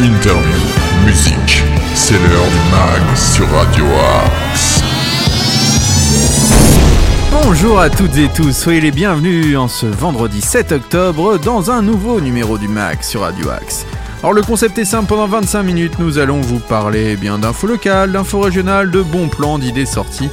interview, musique. C'est l'heure du mag sur Radio Axe. Bonjour à toutes et tous, soyez les bienvenus en ce vendredi 7 octobre dans un nouveau numéro du MAG sur Radio Axe. Alors le concept est simple, pendant 25 minutes nous allons vous parler eh bien d'infos locales, d'infos régionales, de bons plans, d'idées sorties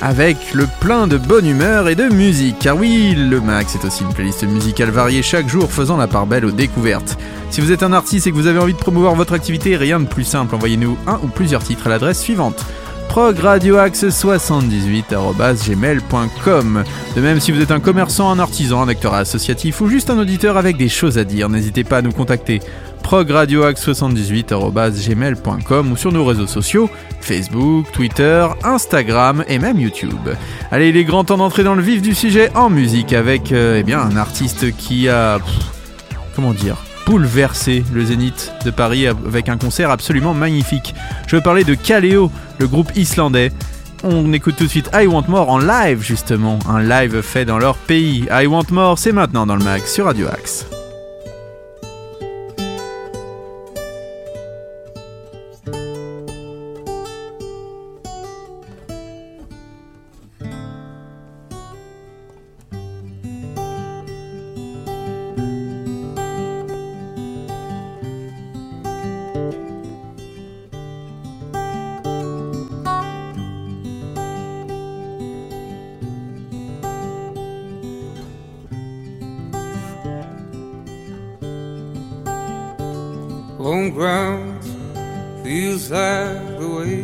avec le plein de bonne humeur et de musique. Car oui, le Max c'est aussi une playlist musicale variée chaque jour faisant la part belle aux découvertes. Si vous êtes un artiste et que vous avez envie de promouvoir votre activité, rien de plus simple, envoyez-nous un ou plusieurs titres à l'adresse suivante progradioaxe78.gmail.com De même, si vous êtes un commerçant, un artisan, un acteur associatif ou juste un auditeur avec des choses à dire, n'hésitez pas à nous contacter progradioaxe78.gmail.com ou sur nos réseaux sociaux, Facebook, Twitter, Instagram et même YouTube. Allez, il est grand temps d'entrer dans le vif du sujet en musique avec euh, eh bien, un artiste qui a... comment dire bouleversé le Zénith de Paris avec un concert absolument magnifique. Je veux parler de Kaleo, le groupe islandais. On écoute tout de suite I Want More en live justement, un live fait dans leur pays. I Want More, c'est maintenant dans le mag sur Radio Axe. Ground feels like the way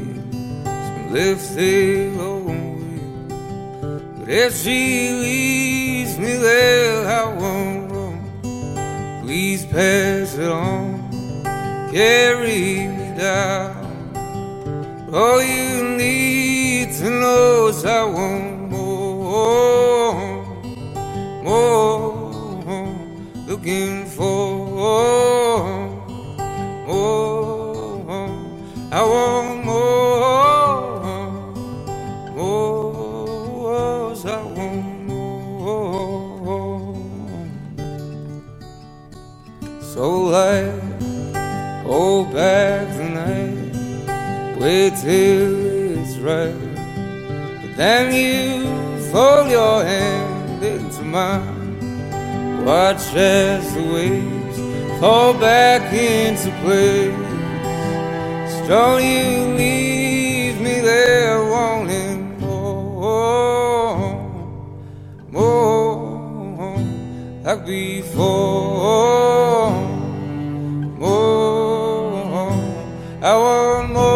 some left their own. But as she leaves me there, I won't roam. Please pass it on, carry me down. All you need to know is I want more, more. Looking for. Oh, I want more, more. I want more. So like, hold back the night, wait till it's right. But then you fold your hand into mine, watch as the waves fall back into place. Don't you leave me there wanting more, more like before, more. I want more,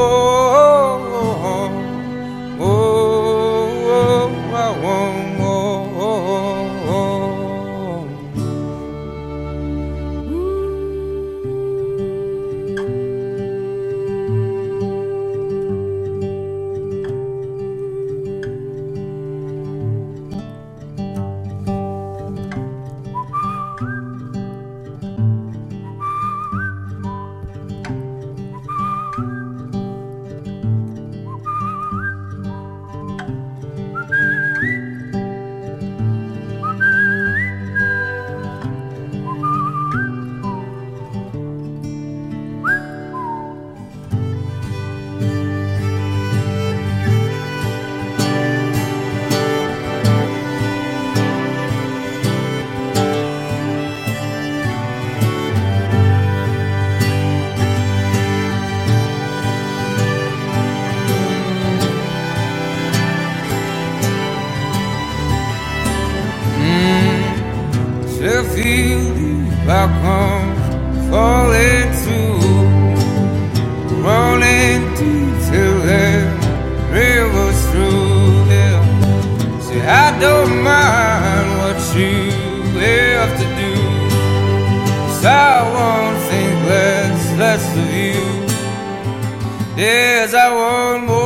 Yes, I want more,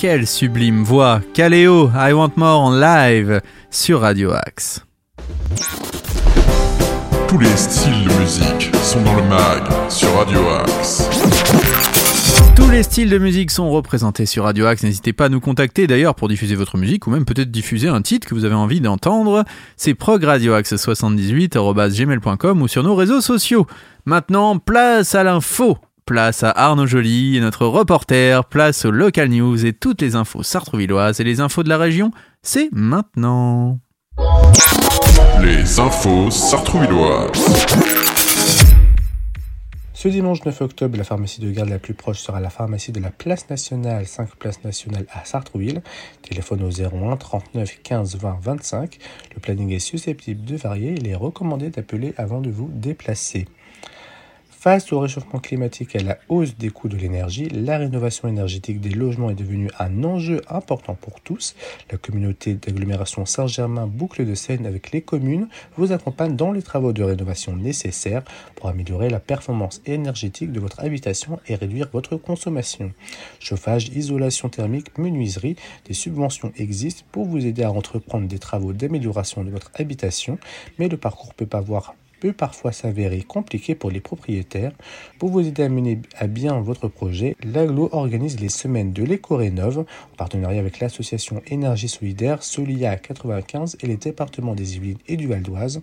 Quelle sublime voix Kaleo, I Want More en live sur Radio Axe. Tous les styles de musique sont dans le mag sur Radio Axe. Tous les styles de musique sont représentés sur Radio Axe. N'hésitez pas à nous contacter d'ailleurs pour diffuser votre musique ou même peut-être diffuser un titre que vous avez envie d'entendre. C'est progradioaxe78.gmail.com ou sur nos réseaux sociaux. Maintenant, place à l'info. Place à Arnaud Joly, notre reporter, place aux local news et toutes les infos sartrouvilloises et les infos de la région, c'est maintenant. Les infos sartrouvilloises. Ce dimanche 9 octobre, la pharmacie de garde la plus proche sera la pharmacie de la Place Nationale, 5 Place Nationale à Sartrouville. Téléphone au 01 39 15 20 25. Le planning est susceptible de varier. Il est recommandé d'appeler avant de vous déplacer. Face au réchauffement climatique et à la hausse des coûts de l'énergie, la rénovation énergétique des logements est devenue un enjeu important pour tous. La communauté d'agglomération Saint-Germain Boucle de Seine avec les communes vous accompagne dans les travaux de rénovation nécessaires pour améliorer la performance énergétique de votre habitation et réduire votre consommation. Chauffage, isolation thermique, menuiserie, des subventions existent pour vous aider à entreprendre des travaux d'amélioration de votre habitation, mais le parcours peut pas voir peut parfois s'avérer compliqué pour les propriétaires. Pour vous aider à mener à bien votre projet, l'aglo organise les semaines de l'éco-rénov en partenariat avec l'association Énergie Solidaire Solia 95 et les départements des Yvelines et du Val d'Oise.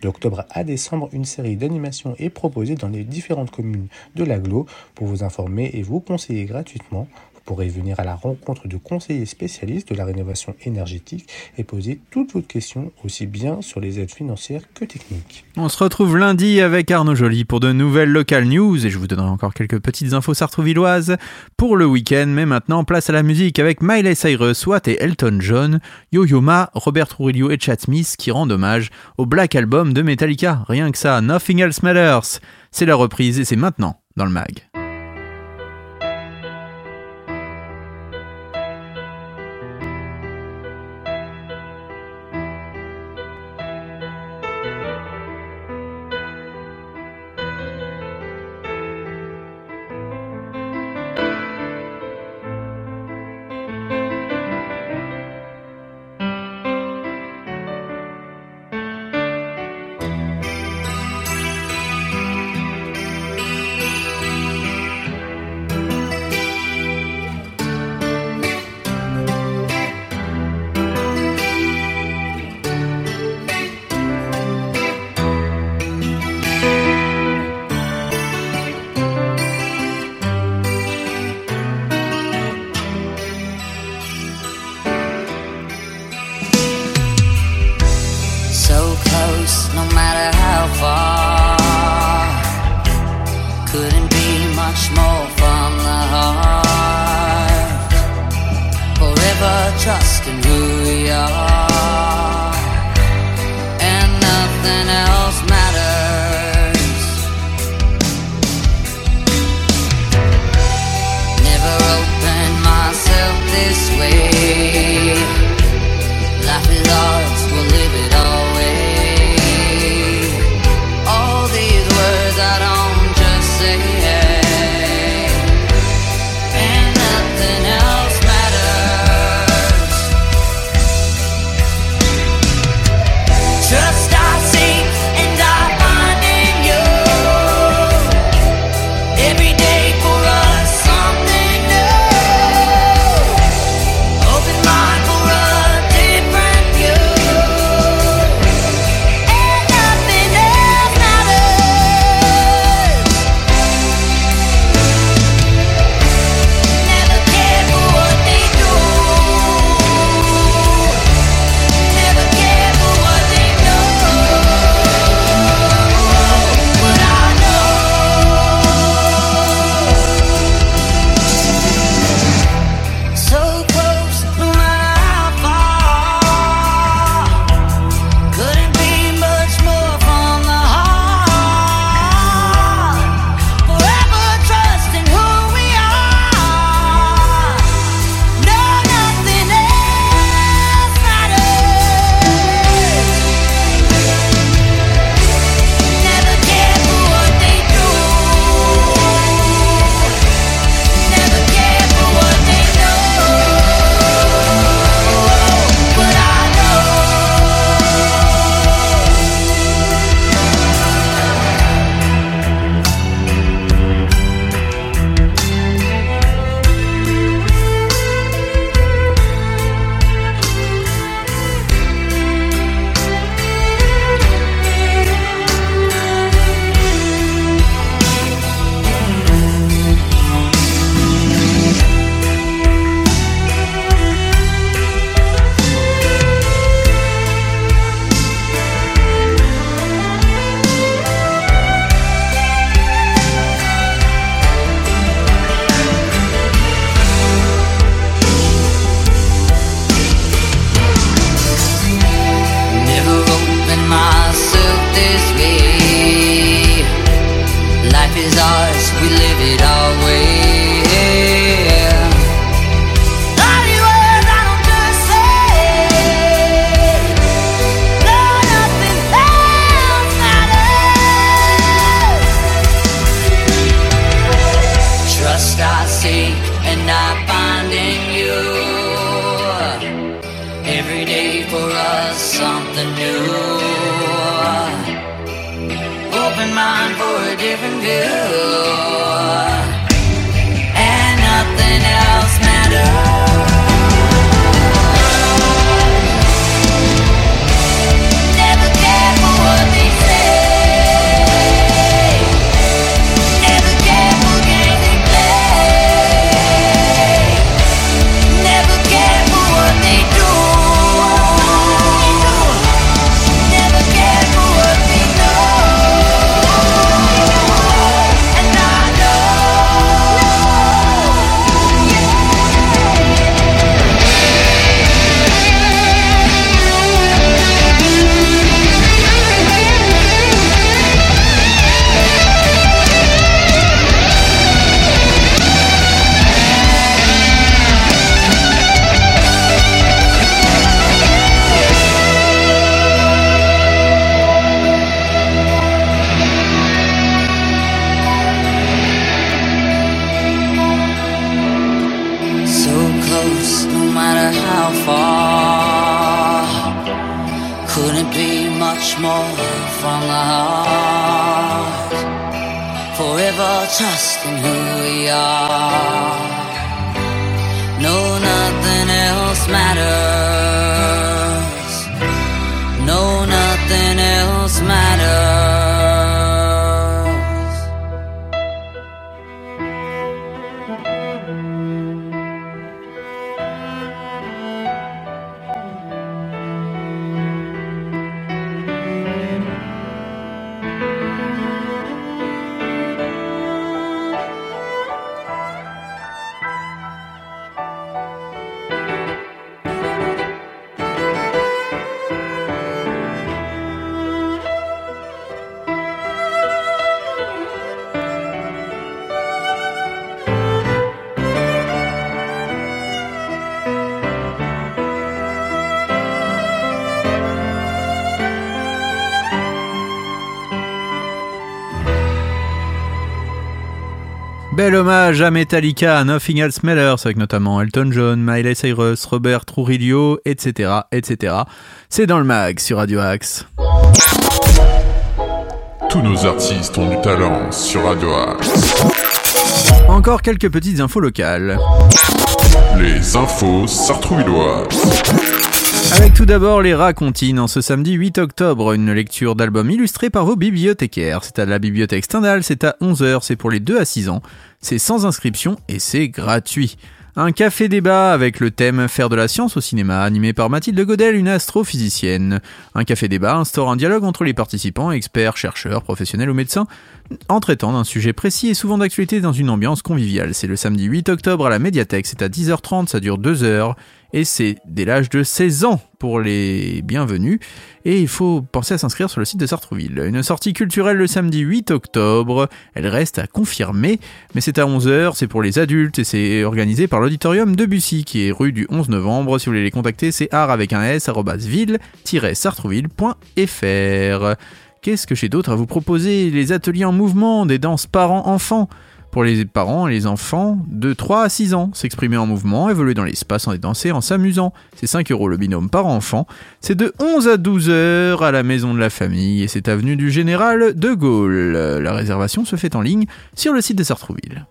D'octobre à décembre, une série d'animations est proposée dans les différentes communes de l'aglo pour vous informer et vous conseiller gratuitement pourrez venir à la rencontre de conseillers spécialistes de la rénovation énergétique et poser toutes vos questions aussi bien sur les aides financières que techniques. On se retrouve lundi avec Arnaud Joly pour de nouvelles local news et je vous donnerai encore quelques petites infos sartrouvilloises pour le week-end. Mais maintenant, place à la musique avec Miley Cyrus, Watt et Elton John, Yo-Yo Ma, Robert Trujillo et Chad Smith qui rendent hommage au Black Album de Metallica. Rien que ça, Nothing Else Matters. C'est la reprise et c'est maintenant dans le mag. Forever trusting who we are. Mine for a different view. Bel hommage à Metallica, à Nothing Else Matters, avec notamment Elton John, Miley Cyrus, Robert Trujillo, etc., etc. C'est dans le mag sur Radio Axe. Tous nos artistes ont du talent sur Radio Axe. Encore quelques petites infos locales. Les infos sartrouvilloises. Avec tout d'abord les racontines en ce samedi 8 octobre, une lecture d'album illustré par vos bibliothécaires. C'est à la bibliothèque Stendhal, c'est à 11h, c'est pour les 2 à 6 ans. C'est sans inscription et c'est gratuit. Un café débat avec le thème Faire de la science au cinéma, animé par Mathilde Godel, une astrophysicienne. Un café débat instaure un dialogue entre les participants, experts, chercheurs, professionnels ou médecins, en traitant d'un sujet précis et souvent d'actualité dans une ambiance conviviale. C'est le samedi 8 octobre à la médiathèque, c'est à 10h30, ça dure 2 heures et c'est dès l'âge de 16 ans pour les bienvenus. Et il faut penser à s'inscrire sur le site de Sartrouville. Une sortie culturelle le samedi 8 octobre, elle reste à confirmer, mais c'est à 11h, c'est pour les adultes et c'est organisé par l'auditorium de Bussy qui est rue du 11 novembre. Si vous voulez les contacter, c'est art avec un s ville-sartrouville.fr. Qu'est-ce que j'ai d'autre à vous proposer? Les ateliers en mouvement, des danses parents-enfants pour les parents et les enfants de 3 à 6 ans. S'exprimer en mouvement, évoluer dans l'espace et danser en s'amusant. C'est 5 euros le binôme par enfant. C'est de 11 à 12 heures à la maison de la famille et c'est avenue du Général de Gaulle. La réservation se fait en ligne sur le site de Sartrouville.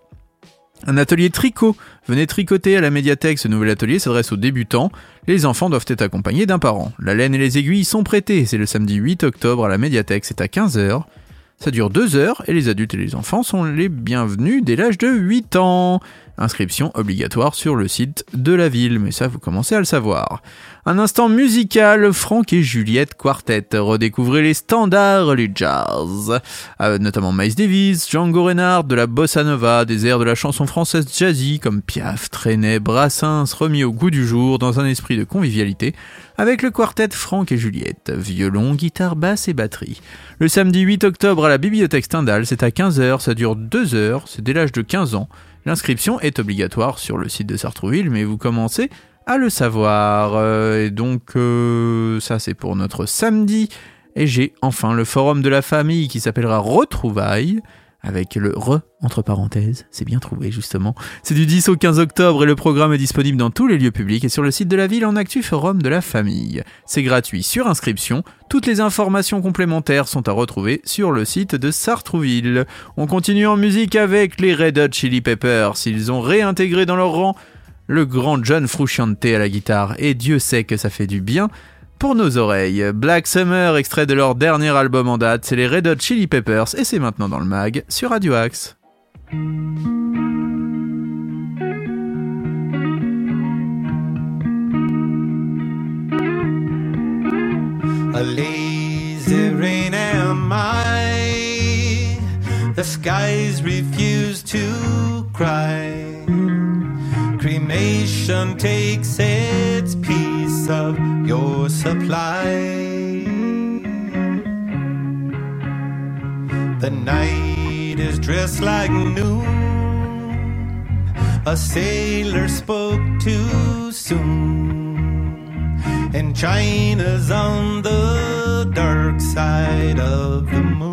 Un atelier tricot. Venez tricoter à la médiathèque. Ce nouvel atelier s'adresse aux débutants. Les enfants doivent être accompagnés d'un parent. La laine et les aiguilles sont prêtées. C'est le samedi 8 octobre à la médiathèque. C'est à 15h. Ça dure 2 heures et les adultes et les enfants sont les bienvenus dès l'âge de 8 ans. Inscription obligatoire sur le site de la ville, mais ça vous commencez à le savoir. Un instant musical, Franck et Juliette Quartet. Redécouvrez les standards du jazz. Euh, notamment Miles Davis, Django Reinhardt, de la bossa nova, des airs de la chanson française jazzy comme Piaf, Trenet, Brassens, remis au goût du jour dans un esprit de convivialité avec le quartet Franck et Juliette, violon, guitare, basse et batterie. Le samedi 8 octobre à la bibliothèque Stendhal, c'est à 15h, ça dure 2 heures, c'est dès l'âge de 15 ans. L'inscription est obligatoire sur le site de Sartrouville, mais vous commencez à le savoir. Euh, et donc, euh, ça c'est pour notre samedi. Et j'ai enfin le forum de la famille qui s'appellera Retrouvailles avec le re entre parenthèses, c'est bien trouvé justement. C'est du 10 au 15 octobre et le programme est disponible dans tous les lieux publics et sur le site de la ville en actu forum de la famille. C'est gratuit sur inscription, toutes les informations complémentaires sont à retrouver sur le site de Sartrouville. On continue en musique avec les Red Hot Chili Peppers, ils ont réintégré dans leur rang le grand John Frusciante à la guitare et Dieu sait que ça fait du bien pour nos oreilles. Black Summer, extrait de leur dernier album en date, c'est les Red Hot Chili Peppers et c'est maintenant dans le mag sur Radio Axe. A lazy rain am. The skies refuse to cry. Cremation takes its of your supply. The night is dressed like noon. A sailor spoke too soon. And China's on the dark side of the moon.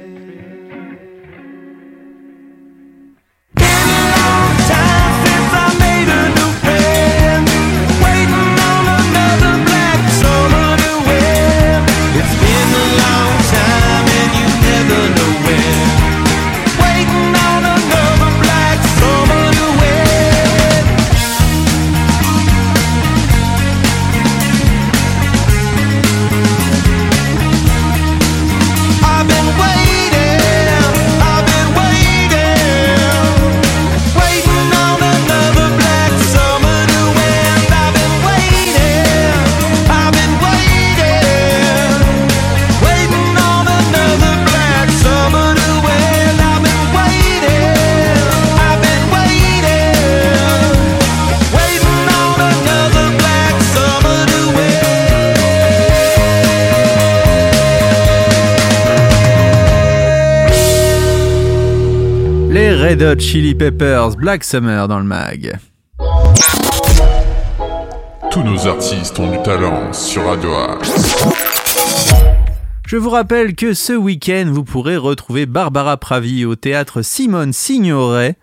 Hot Chili Peppers, Black Summer dans le mag. Tous nos artistes ont du talent sur Radio. Je vous rappelle que ce week-end, vous pourrez retrouver Barbara Pravi au théâtre Simone Signoret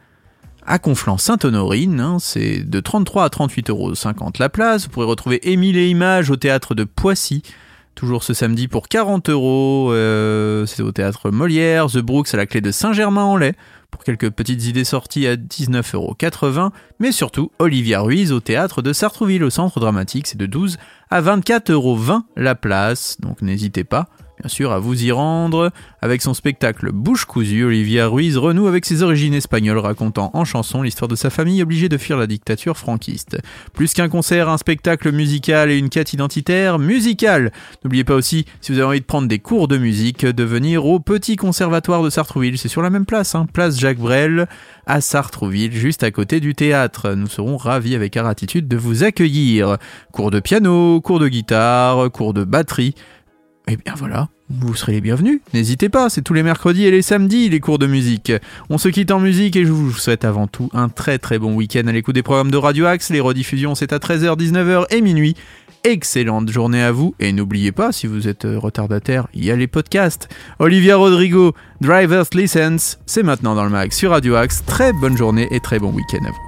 à Conflans-Sainte-Honorine. hein, c'est de 33 à 38,50 euros la place. Vous pourrez retrouver Émile et Images au théâtre de Poissy Toujours ce samedi pour 40 euros. euh, C'est au théâtre Molière, The Brooks à la clé de Saint-Germain-en-Laye. Pour quelques petites idées sorties à 19,80 euros. Mais surtout, Olivia Ruiz au théâtre de Sartrouville au centre dramatique. C'est de 12 à 24,20 euros la place. Donc n'hésitez pas. Bien sûr, à vous y rendre. Avec son spectacle Bouche cousue, Olivia Ruiz renoue avec ses origines espagnoles, racontant en chanson l'histoire de sa famille obligée de fuir la dictature franquiste. Plus qu'un concert, un spectacle musical et une quête identitaire musicale. N'oubliez pas aussi, si vous avez envie de prendre des cours de musique, de venir au Petit Conservatoire de Sartrouville. C'est sur la même place, hein, place Jacques Brel, à Sartrouville, juste à côté du théâtre. Nous serons ravis avec gratitude de vous accueillir. Cours de piano, cours de guitare, cours de batterie. Eh bien voilà, vous serez les bienvenus. N'hésitez pas, c'est tous les mercredis et les samedis les cours de musique. On se quitte en musique et je vous souhaite avant tout un très très bon week-end à l'écoute des programmes de Radio Axe. Les rediffusions c'est à 13h, 19h et minuit. Excellente journée à vous et n'oubliez pas, si vous êtes euh, retardataire, il y a les podcasts. Olivia Rodrigo, Driver's License, c'est maintenant dans le mag sur Radio Axe. Très bonne journée et très bon week-end à vous.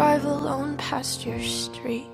drive alone past your street.